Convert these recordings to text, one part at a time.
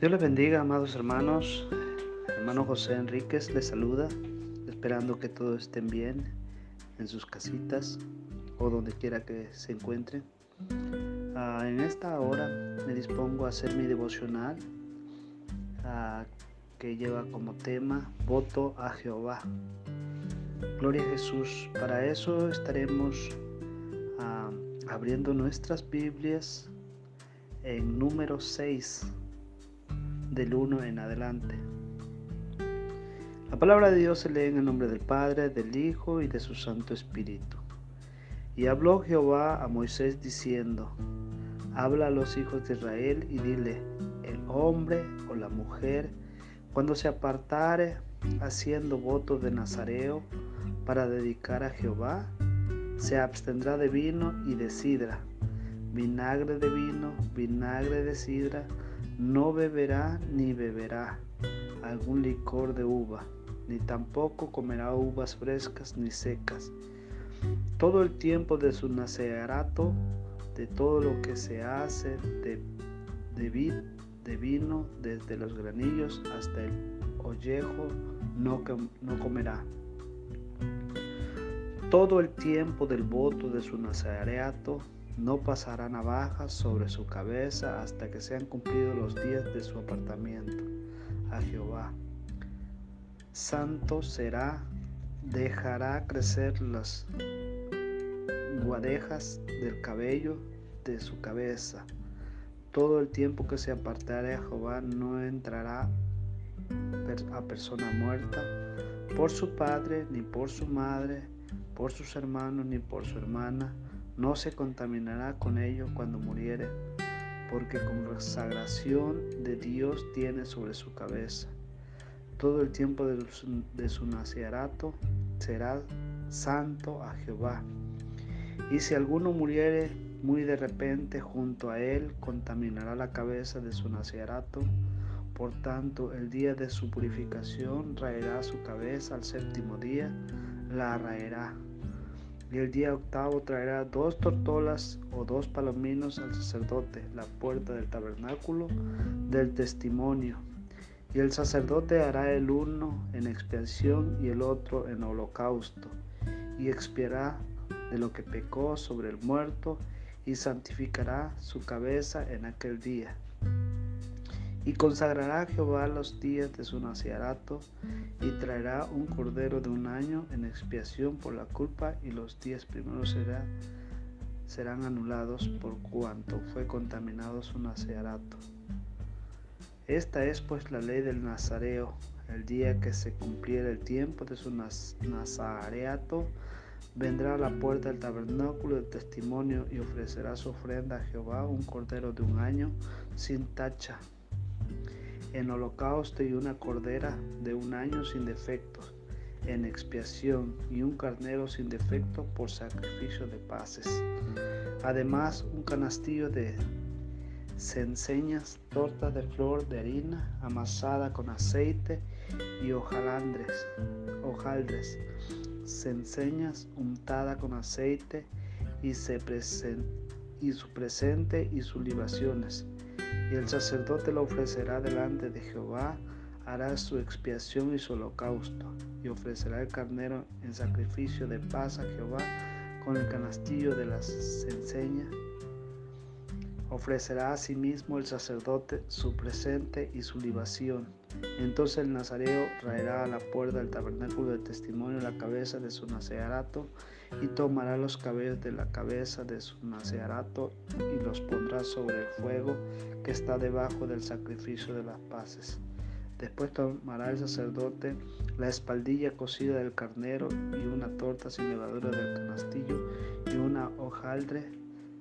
Dios les bendiga, amados hermanos. Hermano José Enríquez les saluda, esperando que todos estén bien en sus casitas o donde quiera que se encuentren. Ah, en esta hora me dispongo a hacer mi devocional ah, que lleva como tema voto a Jehová. Gloria a Jesús. Para eso estaremos ah, abriendo nuestras Biblias en número 6 del 1 en adelante. La palabra de Dios se lee en el nombre del Padre, del Hijo y de su Santo Espíritu. Y habló Jehová a Moisés diciendo, Habla a los hijos de Israel y dile, el hombre o la mujer, cuando se apartare haciendo voto de Nazareo para dedicar a Jehová, se abstendrá de vino y de sidra, vinagre de vino, vinagre de sidra, no beberá ni beberá algún licor de uva, ni tampoco comerá uvas frescas ni secas. Todo el tiempo de su nacerato, de todo lo que se hace de, de, de vino, desde los granillos hasta el ollejo, no, no comerá. Todo el tiempo del voto de su nazareato no pasará navaja sobre su cabeza hasta que sean cumplidos los días de su apartamiento a Jehová. Santo será, dejará crecer las guadejas del cabello de su cabeza. Todo el tiempo que se apartare a Jehová no entrará a persona muerta por su padre, ni por su madre, por sus hermanos, ni por su hermana no se contaminará con ello cuando muriere, porque con consagración de Dios tiene sobre su cabeza. Todo el tiempo de su, de nacerato será santo a Jehová. Y si alguno muriere muy de repente junto a él, contaminará la cabeza de su nacerato. Por tanto, el día de su purificación raerá su cabeza al séptimo día, la raerá y el día octavo traerá dos tortolas o dos palominos al sacerdote, la puerta del tabernáculo del testimonio. Y el sacerdote hará el uno en expiación y el otro en holocausto, y expiará de lo que pecó sobre el muerto, y santificará su cabeza en aquel día. Y consagrará a Jehová los días de su naciarato y traerá un cordero de un año en expiación por la culpa y los días primeros serán anulados por cuanto fue contaminado su naciarato. Esta es pues la ley del nazareo. El día que se cumpliera el tiempo de su nazareato, vendrá a la puerta del tabernáculo del testimonio y ofrecerá su ofrenda a Jehová un cordero de un año sin tacha en holocausto y una cordera de un año sin defectos, en expiación y un carnero sin defecto por sacrificio de paces. Además, un canastillo de cenceñas, torta de flor de harina amasada con aceite y hojalandres, hojaldres, cenceñas untada con aceite y, y su presente y sus libaciones y el sacerdote lo ofrecerá delante de Jehová, hará su expiación y su holocausto, y ofrecerá el carnero en sacrificio de paz a Jehová con el canastillo de las enseñas. Ofrecerá asimismo el sacerdote su presente y su libación. Entonces el nazareo traerá a la puerta del tabernáculo de testimonio la cabeza de su nacearato y tomará los cabellos de la cabeza de su nacearato y los pondrá sobre el fuego que está debajo del sacrificio de las paces. Después tomará el sacerdote la espaldilla cocida del carnero y una torta sin levadura del canastillo y una hojaldre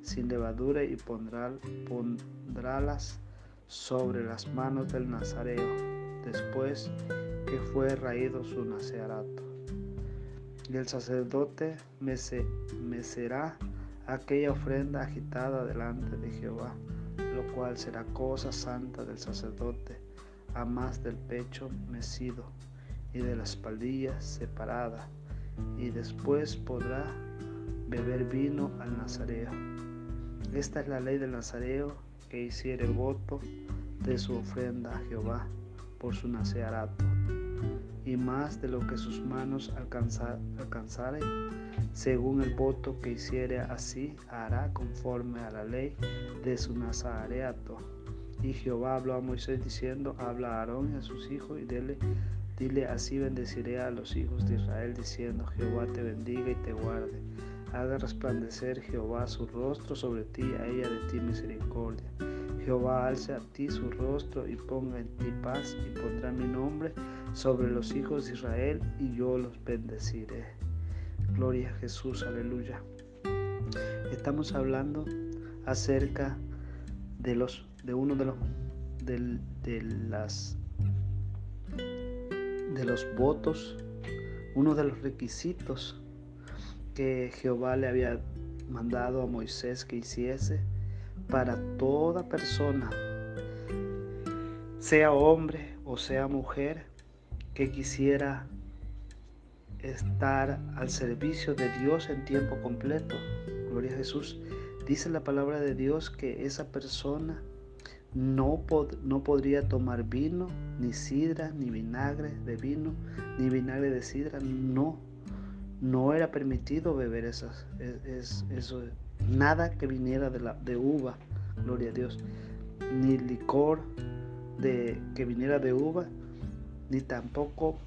sin levadura y pondrá, pondrálas sobre las manos del nazareo después que fue raído su nacearato. Y el sacerdote mecerá aquella ofrenda agitada delante de Jehová, lo cual será cosa santa del sacerdote, a más del pecho mecido y de la espaldilla separada, y después podrá beber vino al nazareo. Esta es la ley del nazareo que hiciere voto de su ofrenda a Jehová por su nacearato, y más de lo que sus manos alcanzaren, según el voto que hiciere así, hará conforme a la ley de su nazareato. Y Jehová habló a Moisés diciendo, habla a Aarón y a sus hijos y dile, dile así bendeciré a los hijos de Israel diciendo, Jehová te bendiga y te guarde. Haga resplandecer Jehová su rostro sobre ti, a ella de ti misericordia. Jehová alce a ti su rostro y ponga en ti paz y pondrá mi nombre sobre los hijos de Israel y yo los bendeciré. Gloria a Jesús, aleluya. Estamos hablando acerca de los de uno de los de, las de los votos, uno de los requisitos que Jehová le había mandado a Moisés que hiciese para toda persona, sea hombre o sea mujer, que quisiera estar al servicio de Dios en tiempo completo. Gloria a Jesús. Dice la palabra de Dios que esa persona no, no podría tomar vino, ni sidra, ni vinagre de vino, ni vinagre de sidra. No, no era permitido beber esas, es, eso, nada que viniera de, la, de uva, gloria a Dios, ni licor de, que viniera de uva, ni tampoco,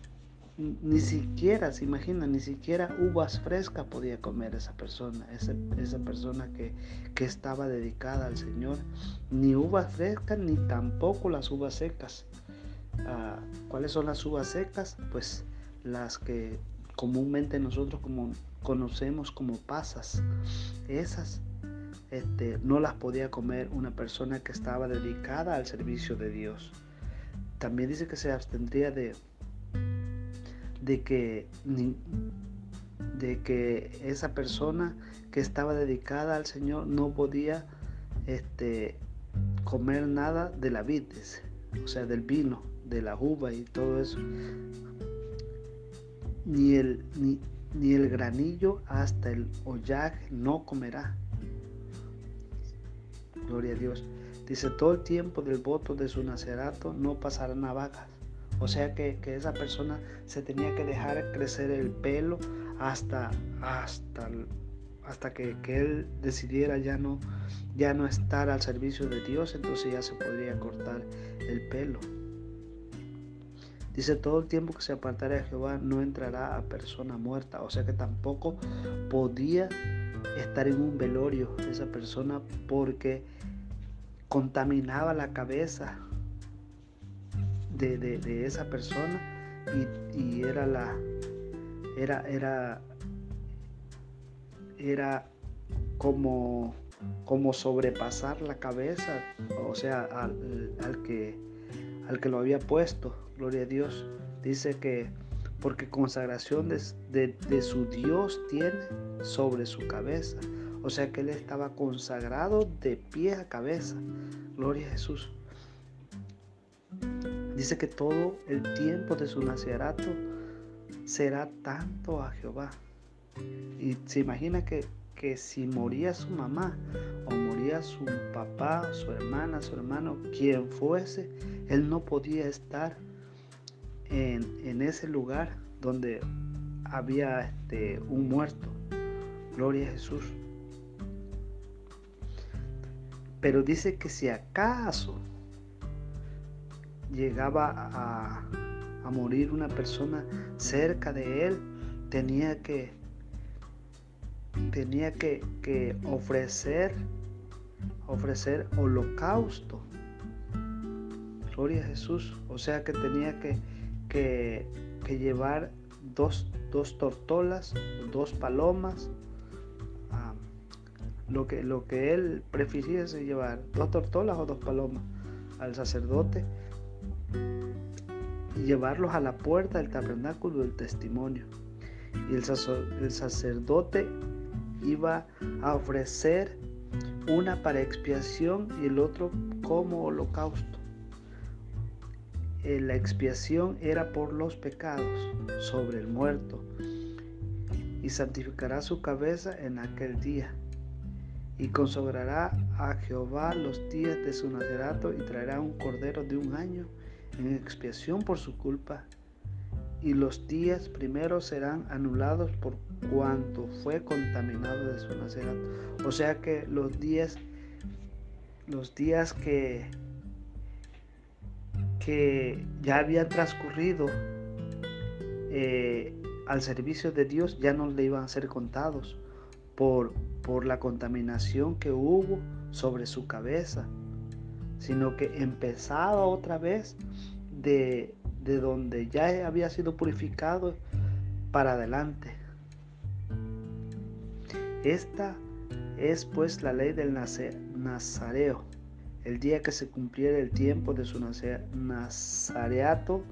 ni siquiera, se imagina, ni siquiera uvas frescas podía comer esa persona, esa, esa persona que, que estaba dedicada al Señor, ni uvas frescas, ni tampoco las uvas secas. Ah, ¿Cuáles son las uvas secas? Pues las que comúnmente nosotros como conocemos como pasas. Esas este, no las podía comer una persona que estaba dedicada al servicio de Dios. También dice que se abstendría de, de, que, de que esa persona que estaba dedicada al Señor no podía este, comer nada de la vid, o sea, del vino, de la uva y todo eso ni el, el granillo hasta el ollaje no comerá. Gloria a Dios. Dice, todo el tiempo del voto de su nacerato no pasará navajas. O sea que, esa persona se tenía que dejar crecer el pelo hasta, hasta, hasta que, que, él decidiera ya no, ya no estar al servicio de Dios, entonces ya se podría cortar el pelo. Dice, todo el tiempo que se apartara de Jehová no entrará a persona muerta. O sea que tampoco podía estar en un velorio esa persona porque contaminaba la cabeza de, esa persona y, era la era era era como como sobrepasar la cabeza o sea al que al que lo había puesto gloria a Dios, dice que porque consagración de, su Dios tiene sobre su cabeza. O sea que él estaba consagrado de pie a cabeza. Gloria a Jesús. Dice que todo el tiempo de su nacerato será tanto a Jehová. Y se imagina que, que si moría su mamá o su papá, su hermana, su hermano, quien fuese, él no podía estar en, ese lugar donde había este, un muerto. Gloria a Jesús. Pero dice que si acaso llegaba a, a morir una persona cerca de él, tenía que tenía que, que, ofrecer ofrecer holocausto. Gloria a Jesús. O sea que tenía que que, llevar dos, dos, tortolas, dos palomas. lo, que, lo que él prefiriese llevar, dos tortolas o dos palomas al sacerdote y llevarlos a la puerta del tabernáculo del testimonio. Y el, el sacerdote iba a ofrecer una para expiación y el otro como holocausto. Eh, la expiación era por los pecados sobre el muerto, y santificará su cabeza en aquel día, y consagrará a Jehová los días de su nacerato y traerá un cordero de un año en expiación por su culpa. Y los días primeros serán anulados por cuanto fue contaminado de su nacerato. O sea que los días, los días que, que ya habían transcurrido eh, al servicio de Dios ya no le iban a ser contados por, por la contaminación que hubo sobre su cabeza, sino que empezaba otra vez de, de donde ya había sido purificado para adelante. Esta es pues la ley del Nazareo. El día que se cumpliera el tiempo de su nazareato,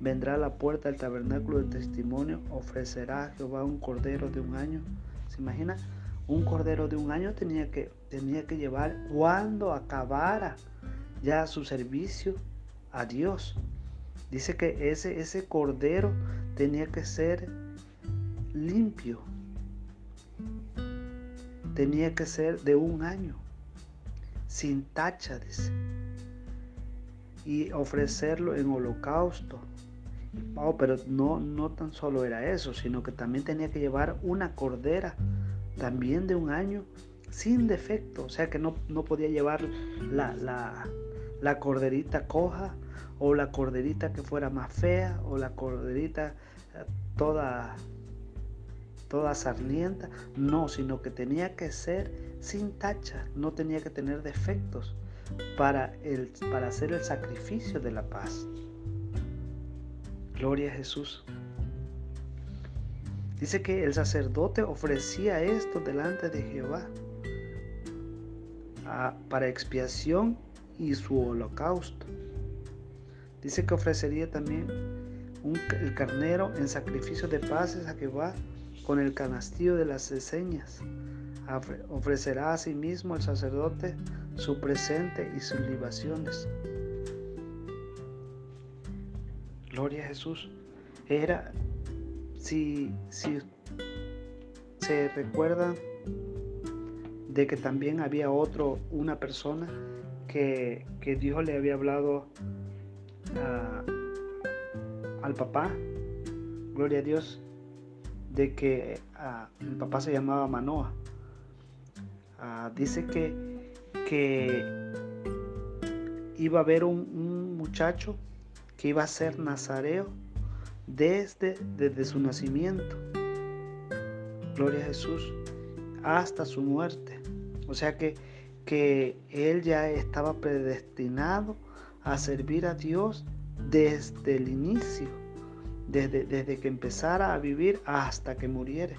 vendrá a la puerta del tabernáculo del testimonio, ofrecerá a Jehová un cordero de un año. ¿Se imagina? Un cordero de un año tenía que, tenía que llevar cuando acabara ya su servicio a Dios. Dice que ese, ese cordero tenía que ser limpio. Tenía que ser de un año, sin tacha, Y ofrecerlo en holocausto. Oh, pero no, no tan solo era eso, sino que también tenía que llevar una cordera, también de un año, sin defecto. O sea que no, no podía llevar la, la, la corderita coja o la corderita que fuera más fea o la corderita eh, toda toda sarnienta, no, sino que tenía que ser sin tacha, no tenía que tener defectos para, el, para hacer el sacrificio de la paz. Gloria a Jesús. Dice que el sacerdote ofrecía esto delante de Jehová para expiación y su holocausto. Dice que ofrecería también el carnero en sacrificio de paces a Jehová con el canastillo de las señas. Ofrecerá a sí mismo el sacerdote su presente y sus libaciones. Gloria a Jesús. Era, si, si se recuerda de que también había otro, una persona que, que Dios le había hablado al papá, gloria a Dios, de que el papá se llamaba Manoa. Ah, dice que, que iba a haber un, muchacho que iba a ser nazareo desde, desde su nacimiento. Gloria a Jesús. Hasta su muerte. O sea que, que él ya estaba predestinado a servir a Dios desde el inicio, desde, desde que empezara a vivir hasta que muriere.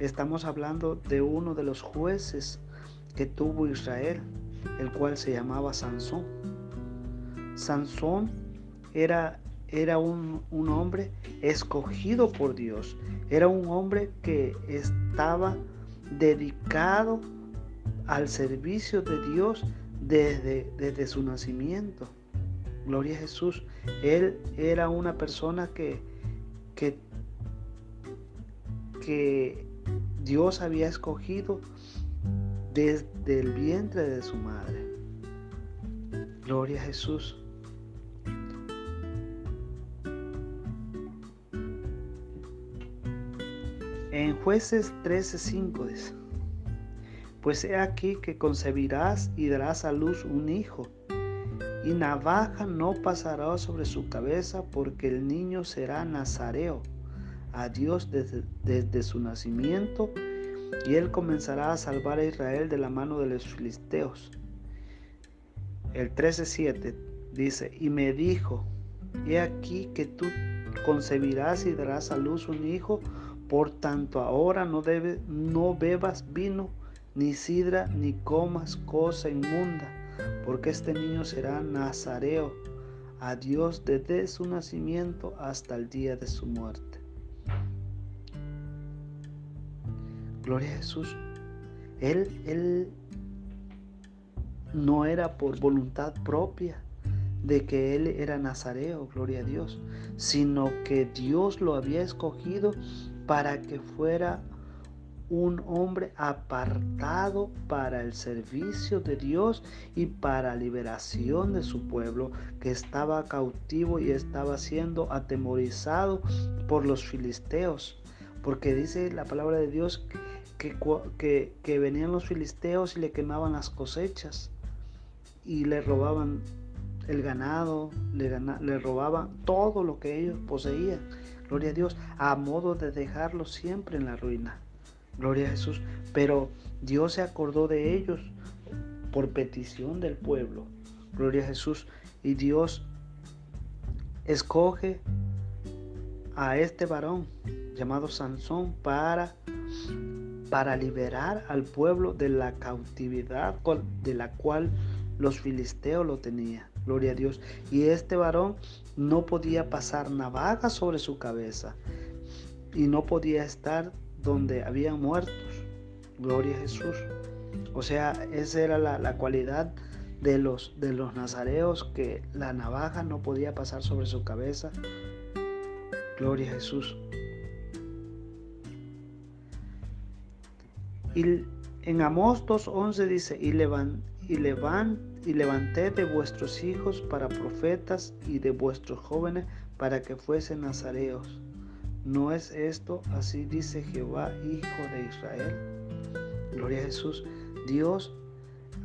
Estamos hablando de uno de los jueces que tuvo Israel, el cual se llamaba Sansón. Sansón era, era un, un, hombre escogido por Dios, era un hombre que estaba dedicado al servicio de Dios desde, desde su nacimiento. Gloria a Jesús. Él era una persona que, que, Dios había escogido desde el vientre de su madre. Gloria a Jesús. En jueces 13:5 dice, pues he aquí que concebirás y darás a luz un hijo y navaja no pasará sobre su cabeza porque el niño será nazareo a Dios desde, su nacimiento y él comenzará a salvar a Israel de la mano de los filisteos. El 13.7 dice, y me dijo, he aquí que tú concebirás y darás a luz un hijo, por tanto ahora no, no bebas vino, ni sidra, ni comas cosa inmunda porque este niño será nazareo a Dios desde su nacimiento hasta el día de su muerte. Gloria a Jesús. Él, él no era por voluntad propia de que él era nazareo, gloria a Dios, sino que Dios lo había escogido para que fuera un hombre apartado para el servicio de Dios y para liberación de su pueblo que estaba cautivo y estaba siendo atemorizado por los filisteos. Porque dice la palabra de Dios que, que, venían los filisteos y le quemaban las cosechas y le robaban el ganado, le, le robaban todo lo que ellos poseían. Gloria a Dios, a modo de dejarlos siempre en la ruina. Gloria a Jesús. Pero Dios se acordó de ellos por petición del pueblo. Gloria a Jesús. Y Dios escoge a este varón llamado Sansón para para liberar al pueblo de la cautividad de la cual los filisteos lo tenían. Gloria a Dios. Y este varón no podía pasar navaja sobre su cabeza y no podía estar donde había muertos. Gloria a Jesús. O sea, esa era la, cualidad de los, de los nazareos, que la navaja no podía pasar sobre su cabeza. Gloria a Jesús. Y en Amós 2.11 dice, y, levan, y, levan, y levanté de vuestros hijos para profetas y de vuestros jóvenes para que fuesen nazareos ¿No es esto así dice Jehová, Hijo de Israel? Gloria a Jesús. Dios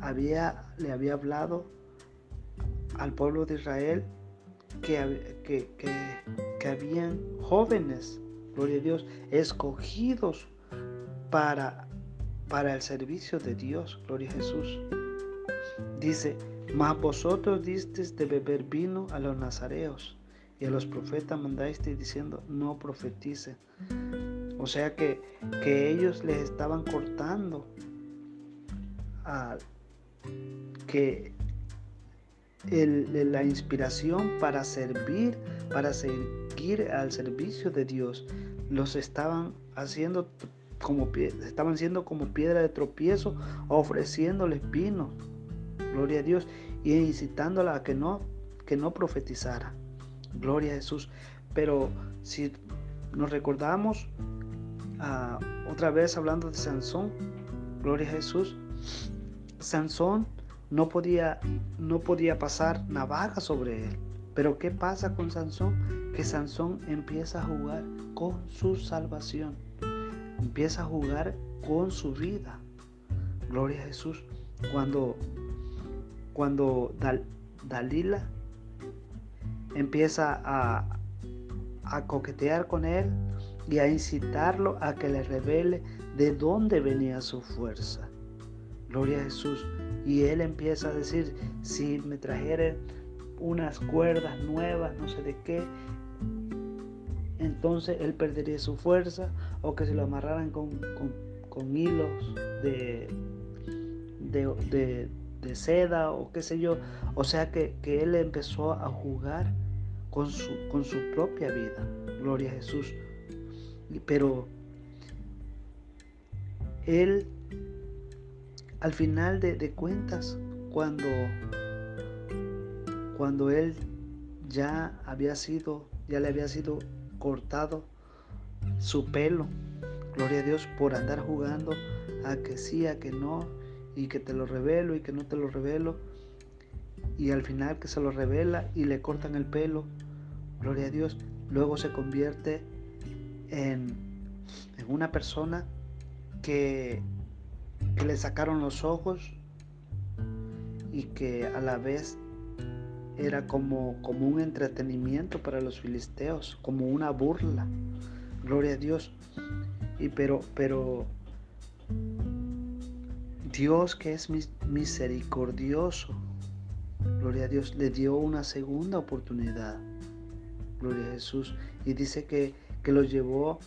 había, le había hablado al pueblo de Israel que, que, que, habían jóvenes, gloria a Dios, escogidos para, para el servicio de Dios, gloria a Jesús. Dice, mas vosotros disteis de beber vino a los nazareos y a los profetas mandaste diciendo, no profeticen. O sea que, que ellos les estaban cortando a, que la inspiración para servir, para seguir al servicio de Dios, los estaban haciendo como estaban siendo como piedra de tropiezo, ofreciéndoles vino, gloria a Dios, y incitándola a que no, que no profetizara. Gloria a Jesús. Pero si nos recordamos ah, otra vez hablando de Sansón, gloria a Jesús, Sansón no podía, no podía pasar navaja sobre él. Pero ¿qué pasa con Sansón? Que Sansón empieza a jugar con su salvación. Empieza a jugar con su vida. Gloria a Jesús. Cuando, cuando Dalila empieza a, coquetear con él y a incitarlo a que le revele de dónde venía su fuerza. Gloria a Jesús. Y él empieza a decir, si me trajeren unas cuerdas nuevas, no sé de qué, entonces él perdería su fuerza o que se lo amarraran con, hilos de, de, de seda o qué sé yo. O sea que, él empezó a jugar con su, con su propia vida. Gloria a Jesús. Pero él, al final de, cuentas, cuando, cuando él ya había sido, ya le había sido cortado su pelo, gloria a Dios, por andar jugando a que sí, a que no, y que te lo revelo y que no te lo revelo. Y al final que se lo revela y le cortan el pelo, gloria a Dios, luego se convierte en, en una persona que, que le sacaron los ojos y que a la vez era como, como un entretenimiento para los filisteos, como una burla. Gloria a Dios. Y pero, pero Dios que es misericordioso, gloria a Dios, le dio una segunda oportunidad, gloria a Jesús, y dice que, que lo llevó,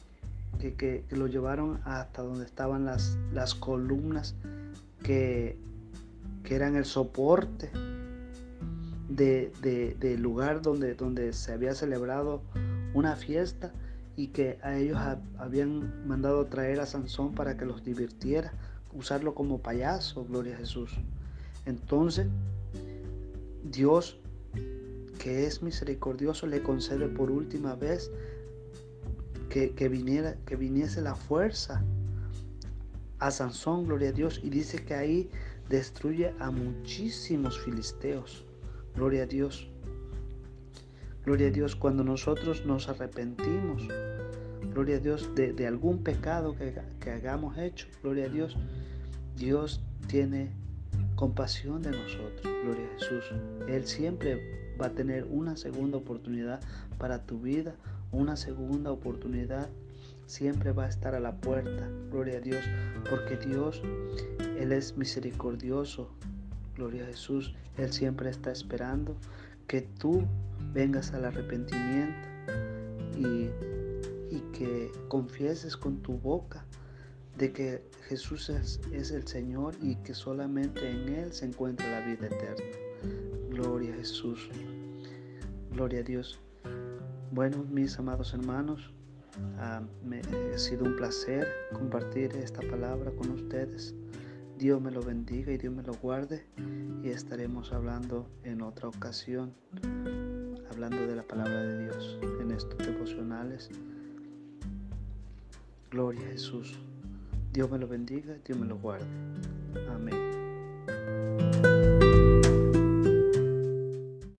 que, que, lo llevaron hasta donde estaban las, las columnas que, eran el soporte del de, lugar donde, donde se había celebrado una fiesta y que a ellos habían mandado traer a Sansón para que los divirtiera usarlo como payaso, gloria a Jesús. Entonces, Dios, que es misericordioso, le concede por última vez que, viniera, que viniese la fuerza a Sansón, gloria a Dios, y dice que ahí destruye a muchísimos filisteos. Gloria a Dios. Gloria a Dios cuando nosotros nos arrepentimos. Gloria a Dios de, algún pecado que, que hagamos hecho. Gloria a Dios. Dios tiene compasión de nosotros. Gloria a Jesús. Él siempre va a tener una segunda oportunidad para tu vida. Una segunda oportunidad siempre va a estar a la puerta. Gloria a Dios. Porque Dios, Él es misericordioso. Gloria a Jesús. Él siempre está esperando que tú vengas al arrepentimiento y, y que confieses con tu boca de que Jesús es, el Señor y que solamente en Él se encuentra la vida eterna. Gloria a Jesús. Gloria a Dios. Bueno, mis amados hermanos, Ah, ha sido un placer compartir esta palabra con ustedes. Dios me lo bendiga y Dios me lo guarde y estaremos hablando en otra ocasión, hablando de la palabra de Dios en estos devocionales. Gloria a Jesús. Dios me lo bendiga, Dios me lo guarde. Amén.